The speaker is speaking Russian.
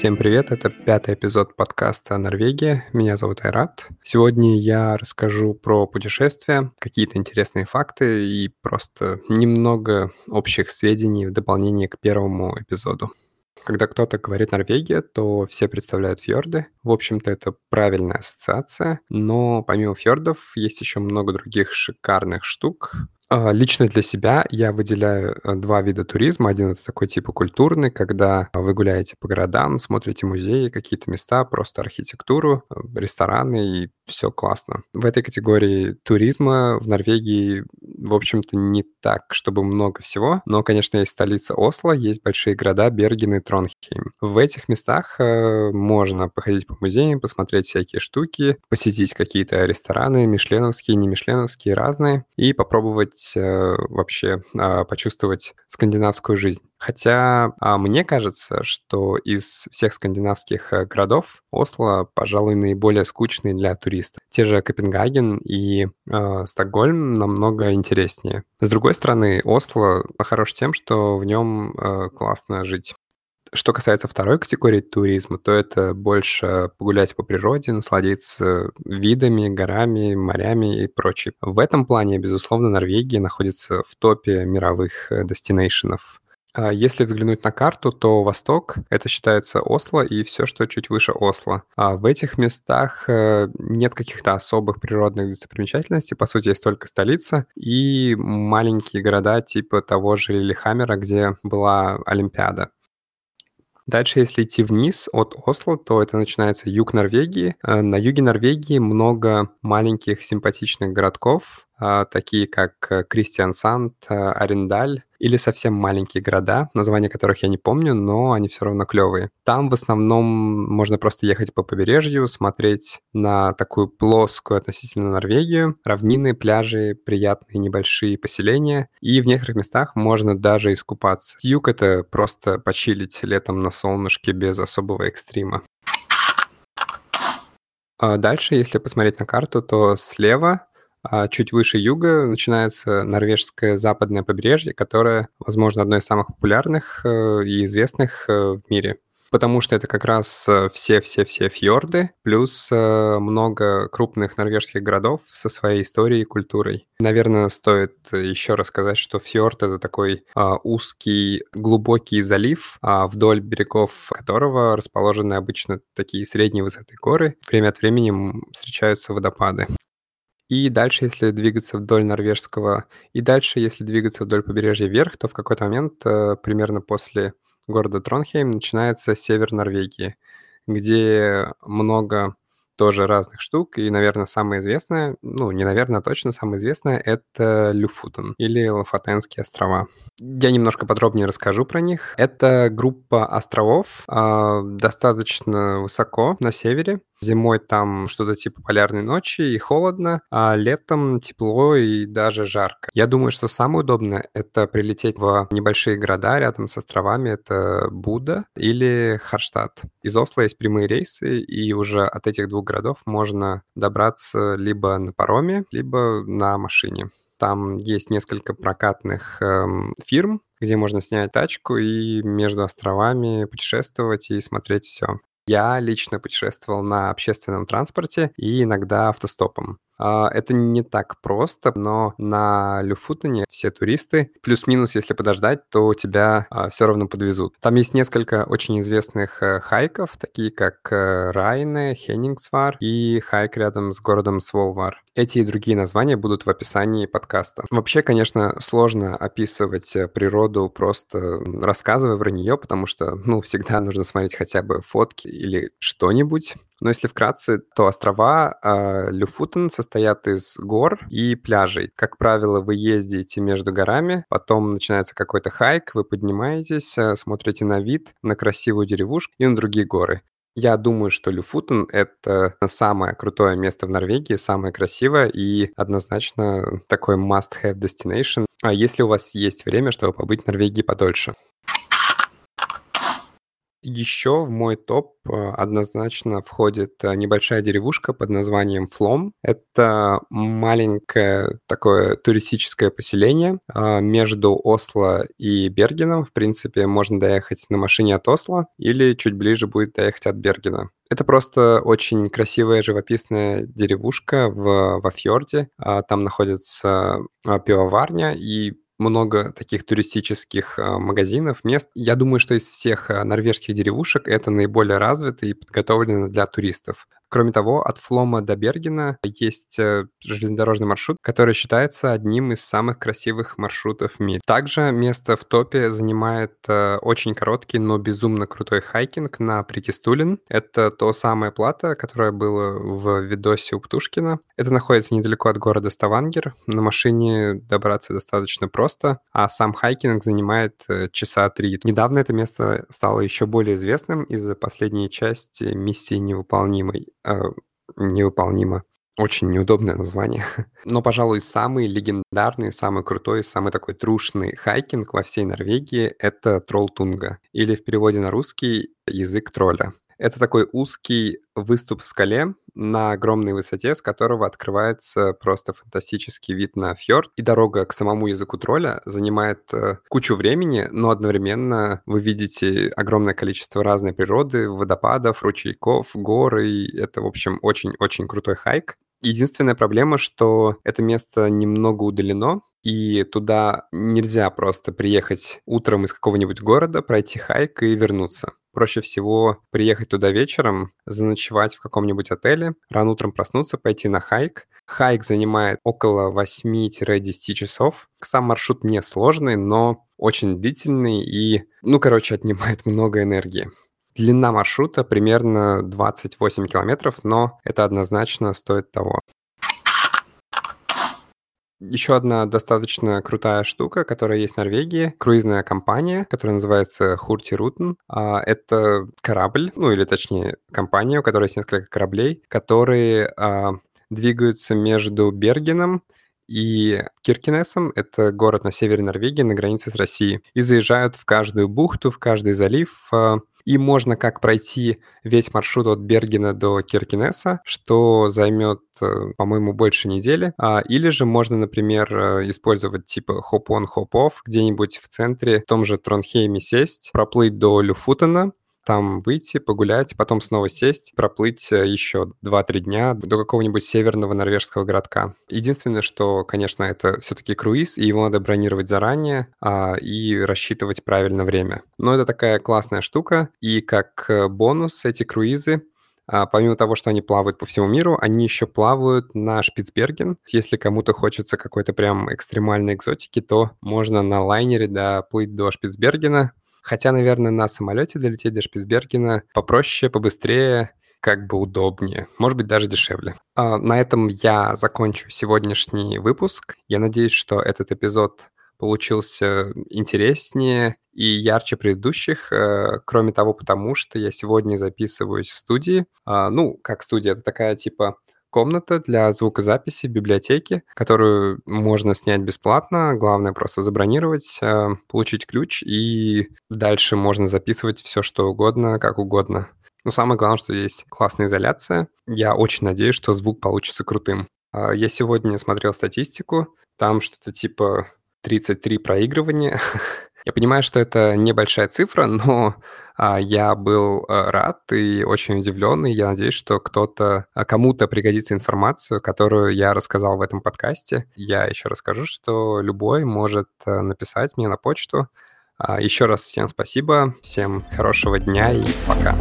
Всем привет, это пятый эпизод подкаста «Норвегия». Меня зовут Айрат. Сегодня я расскажу про путешествия, какие-то интересные факты и просто немного общих сведений в дополнение к первому эпизоду. Когда кто-то говорит Норвегия, то все представляют фьорды. В общем-то, это правильная ассоциация, но помимо фьордов есть еще много других шикарных штук, а, лично для себя я выделяю э, два вида туризма. Один это такой типа культурный, когда вы гуляете по городам, смотрите музеи, какие-то места, просто архитектуру, э, рестораны, и все классно. В этой категории туризма в Норвегии, в общем-то, не так, чтобы много всего, но, конечно, есть столица Осло, есть большие города Берген и Тронхейм. В этих местах э, можно походить по музеям, посмотреть всякие штуки, посетить какие-то рестораны, мишленовские, не мишленовские, разные, и попробовать э, вообще э, почувствовать скандинавскую жизнь. Хотя э, мне кажется, что из всех скандинавских э, городов Осло, пожалуй, наиболее скучный для туристов. Те же Копенгаген и э, Стокгольм намного интереснее. С другой стороны, Осло хорош тем, что в нем э, классно жить. Что касается второй категории туризма, то это больше погулять по природе, насладиться видами, горами, морями и прочее. В этом плане, безусловно, Норвегия находится в топе мировых э, дестинейшенов. А если взглянуть на карту, то восток — это считается Осло и все, что чуть выше Осло. А в этих местах э, нет каких-то особых природных достопримечательностей. По сути, есть только столица и маленькие города типа того же Лилихаммера, где была Олимпиада. Дальше, если идти вниз от Осло, то это начинается юг Норвегии. Э, на юге Норвегии много маленьких симпатичных городков, а, такие как э, Кристиансанд, э, Арендаль или совсем маленькие города, названия которых я не помню, но они все равно клевые. Там в основном можно просто ехать по побережью, смотреть на такую плоскую относительно Норвегию, равнины, пляжи, приятные небольшие поселения, и в некоторых местах можно даже искупаться. Юг — это просто почилить летом на солнышке без особого экстрима. А дальше, если посмотреть на карту, то слева а чуть выше юга начинается норвежское западное побережье, которое, возможно, одно из самых популярных э, и известных э, в мире потому что это как раз э, все-все-все фьорды, плюс много крупных норвежских городов со своей историей и культурой. Наверное, стоит еще рассказать, что фьорд — это такой а, узкий, глубокий залив, а, вдоль берегов которого расположены обычно такие средней высоты горы. Время от времени встречаются водопады. И дальше, если двигаться вдоль норвежского, и дальше, если двигаться вдоль побережья вверх, то в какой-то момент, э, примерно после города Тронхейм, начинается север Норвегии, где много тоже разных штук. И, наверное, самое известное, ну, не наверное, а точно самое известное, это Люфутен или Лафатенские острова. Я немножко подробнее расскажу про них. Это группа островов э, достаточно высоко на севере, Зимой там что-то типа полярной ночи и холодно, а летом тепло и даже жарко. Я думаю, что самое удобное — это прилететь в небольшие города рядом с островами. Это Буда или Харштадт. Из Осло есть прямые рейсы, и уже от этих двух городов можно добраться либо на пароме, либо на машине. Там есть несколько прокатных эм, фирм, где можно снять тачку и между островами путешествовать и смотреть все. Я лично путешествовал на общественном транспорте и иногда автостопом. А, это не так просто, но на Люфутоне все туристы, плюс-минус, если подождать, то тебя а, все равно подвезут. Там есть несколько очень известных э, хайков, такие как э, Райне, Хеннингсвар и хайк рядом с городом Сволвар. Эти и другие названия будут в описании подкаста. Вообще, конечно, сложно описывать э, природу, просто рассказывая про нее, потому что, ну, всегда нужно смотреть хотя бы фотки или что-нибудь. Но если вкратце, то острова э, Люфутен состоят из гор и пляжей. Как правило, вы ездите между горами, потом начинается какой-то хайк, вы поднимаетесь, э, смотрите на вид, на красивую деревушку и на другие горы. Я думаю, что Люфутен — это самое крутое место в Норвегии, самое красивое и однозначно такой must-have destination, а если у вас есть время, чтобы побыть в Норвегии подольше. Еще в мой топ а, однозначно входит а, небольшая деревушка под названием Флом. Это маленькое такое туристическое поселение а, между Осло и Бергеном. В принципе, можно доехать на машине от Осло или чуть ближе будет доехать от Бергена. Это просто очень красивая живописная деревушка в, во фьорде. Там находится пивоварня, и много таких туристических а, магазинов, мест. Я думаю, что из всех а, норвежских деревушек это наиболее развито и подготовлено для туристов. Кроме того, от Флома до Бергена есть э, железнодорожный маршрут, который считается одним из самых красивых маршрутов в мире. Также место в топе занимает э, очень короткий, но безумно крутой hiking на Прекестулен. Это то самое плато, которое было в видосе у Птушкина. Это находится недалеко от города Ставангер. На машине добраться достаточно просто, а сам hiking занимает э, часа три. Недавно это место стало еще более известным из-за последней части миссии невыполнимой невыполнимо. Очень неудобное название. Но, пожалуй, самый легендарный, самый крутой, самый такой true шный hiking во всей Норвегии — это Троллтунга, или в переводе на русский язык тролля. Это такой узкий выступ в скале на огромной высоте, с которого открывается просто фантастический вид на фьорд. И дорога к самому языку тролля занимает э, кучу времени, но одновременно вы видите огромное количество разной природы, водопадов, ручейков, гор, и это, в общем, очень-очень крутой hike. Единственная проблема, что это место немного удалено, и туда нельзя просто приехать утром из какого-нибудь города, пройти hike и вернуться. Проще всего приехать туда вечером, заночевать в каком-нибудь отеле, рано утром проснуться, пойти на хайк. Хайк занимает около 8-10 часов. Сам маршрут не сложный, но очень длительный и, ну, короче, отнимает много энергии. Длина маршрута примерно 28 километров, но это однозначно стоит того. Еще одна достаточно крутая штука, которая есть в Норвегии, круизная компания, которая называется Хурти Рутен. А, это корабль, ну или точнее компания, у которой есть несколько кораблей, которые а, двигаются между Бергеном и Киркинесом, это город на севере Норвегии, на границе с Россией, и заезжают в каждую бухту, в каждый залив, а, и можно как пройти весь маршрут от Бергена до Киркинеса, что займет, э, по-моему, больше недели. А, или же можно, например, э, использовать типа хоп-он, хоп-офф где-нибудь в центре, в том же Тронхейме сесть, проплыть до Люфутена, там выйти, погулять, потом снова сесть, проплыть э, еще 2-3 дня до какого-нибудь северного норвежского городка. Единственное, что, конечно, это все-таки круиз, и его надо бронировать заранее а, и рассчитывать правильно время. Но это такая классная штука, и как э, бонус эти круизы а, помимо того, что они плавают по всему миру, они еще плавают на Шпицберген. Если кому-то хочется какой-то прям экстремальной экзотики, то можно на лайнере доплыть до Шпицбергена, Хотя, наверное, на самолете долететь до Шпицбергена попроще, побыстрее, как бы удобнее, может быть, даже дешевле. А, на этом я закончу сегодняшний выпуск. Я надеюсь, что этот эпизод получился интереснее и ярче предыдущих, э, кроме того, потому что я сегодня записываюсь в студии. А, ну, как студия, это такая типа комната для звукозаписи в библиотеке, которую можно снять бесплатно. Главное просто забронировать, э, получить ключ, и дальше можно записывать все, что угодно, как угодно. Но самое главное, что есть классная изоляция. Я очень надеюсь, что звук получится крутым. А, я сегодня смотрел статистику, там что-то типа 33 проигрывания. Я понимаю, что это небольшая цифра, но а, я был а, рад и очень удивлен, и я надеюсь, что кто-то, а, кому-то пригодится информацию, которую я рассказал в этом подкасте. Я еще расскажу, что любой может а, написать мне на почту. А, еще раз всем спасибо, всем хорошего дня и пока.